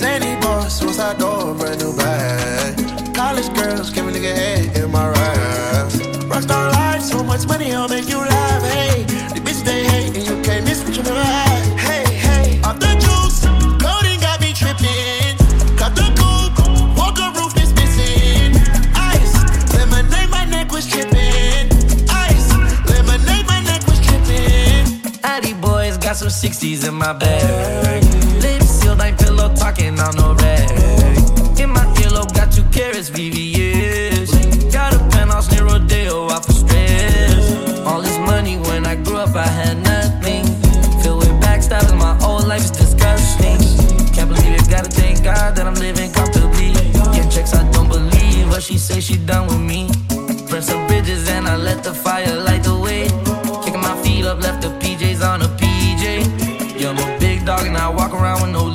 Sandy boss, suicide door, brand new bag. College girls, give a nigga head in my raps. Rockstar life, so much money, I'll make you laugh. Hey, the bitch they hate, and you can't miss what you never had. Hey, hey, off the juice, codeine got me tripping. Cut the roof missing. Ice, lemonade, my neck was tripping. Ice, lemonade, my neck was tripping. Boys got some 60s in my bag. Ain't pillow talking on no rag. In my earlobe, got two carats, VVS. Got a penthouse near Rodeo, out oh, for stress. All this money when I grew up, I had nothing. Filled with backstabbing, my whole life is disgusting. Can't believe it, gotta thank God that I'm living comfortably. Get checks, I don't believe what she say, she done with me. Burn some bridges and I let the fire light the way. Kicking my feet up, left the PJs on a PJ. Yeah, I'm a big dog and I walk around with no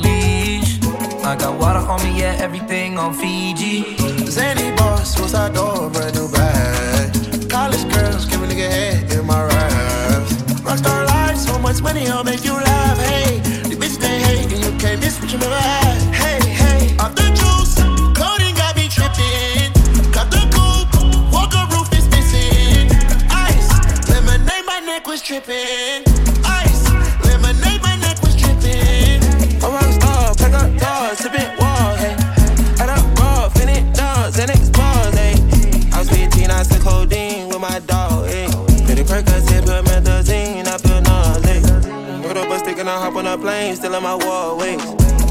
on me, yeah, everything on Fiji. Xanny boss, what's our door, brand new bag. College girls, give a nigga head in my raps. Rockstar life, so much money, I'll make you laugh. Hey, the bitch they hate, and you can't miss what you never had. Hey, hey, off the juice, codeine got me tripping. Cut the coupe, walker roof is missing. Ice, lemonade, my neck was tripping. Ice, lemonade, my neck was tripping. A rockstar, pack up hop plane, still in my wall, wait.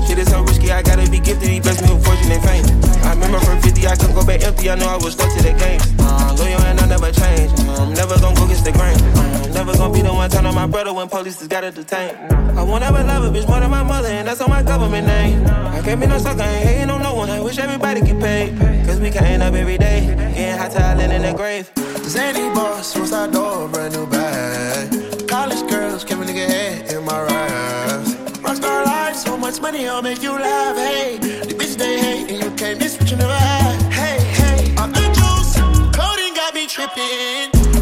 Shit is so risky, I gotta be gifted, he blessed me with fortune and fame. I remember from 50, I couldn't go back empty, I know I was stuck to the game. Uh, loyal and I never change, I'm never gonna go against the grain. I'm never gonna be the one turn on my brother when police just gotta detain. I won't ever love a bitch more than my mother, and that's on my government name. I can't be no sucker, ain't hating on no one, I wish everybody get paid. Cause we can't up every day, getting hot talent in the grave. Xanny boss, what's our door, brand new bag. Money, I'll make you laugh. Hey, the bitch they hate, and you can't miss what you never had. Hey, hey, I'm the juice. Codeine got me tripping.